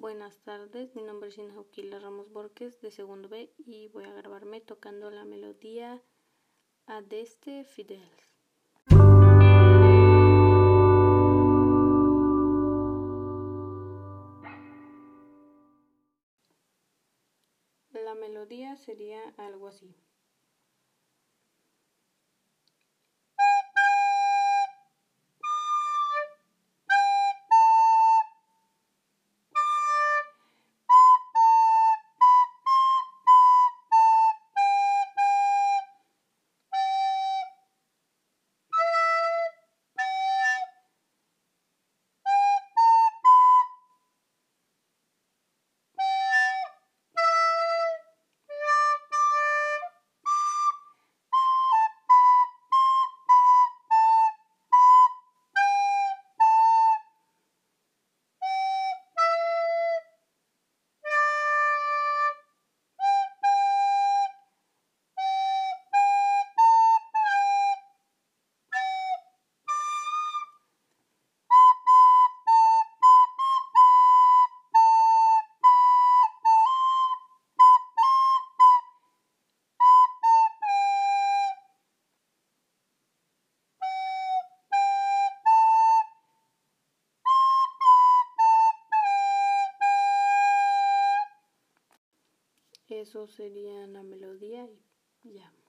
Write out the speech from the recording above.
Buenas tardes, mi nombre es Injauquila Ramos Borges de segundo B y voy a grabarme tocando la melodía Adeste Fideles. La melodía sería algo así. Eso sería la melodía y ya.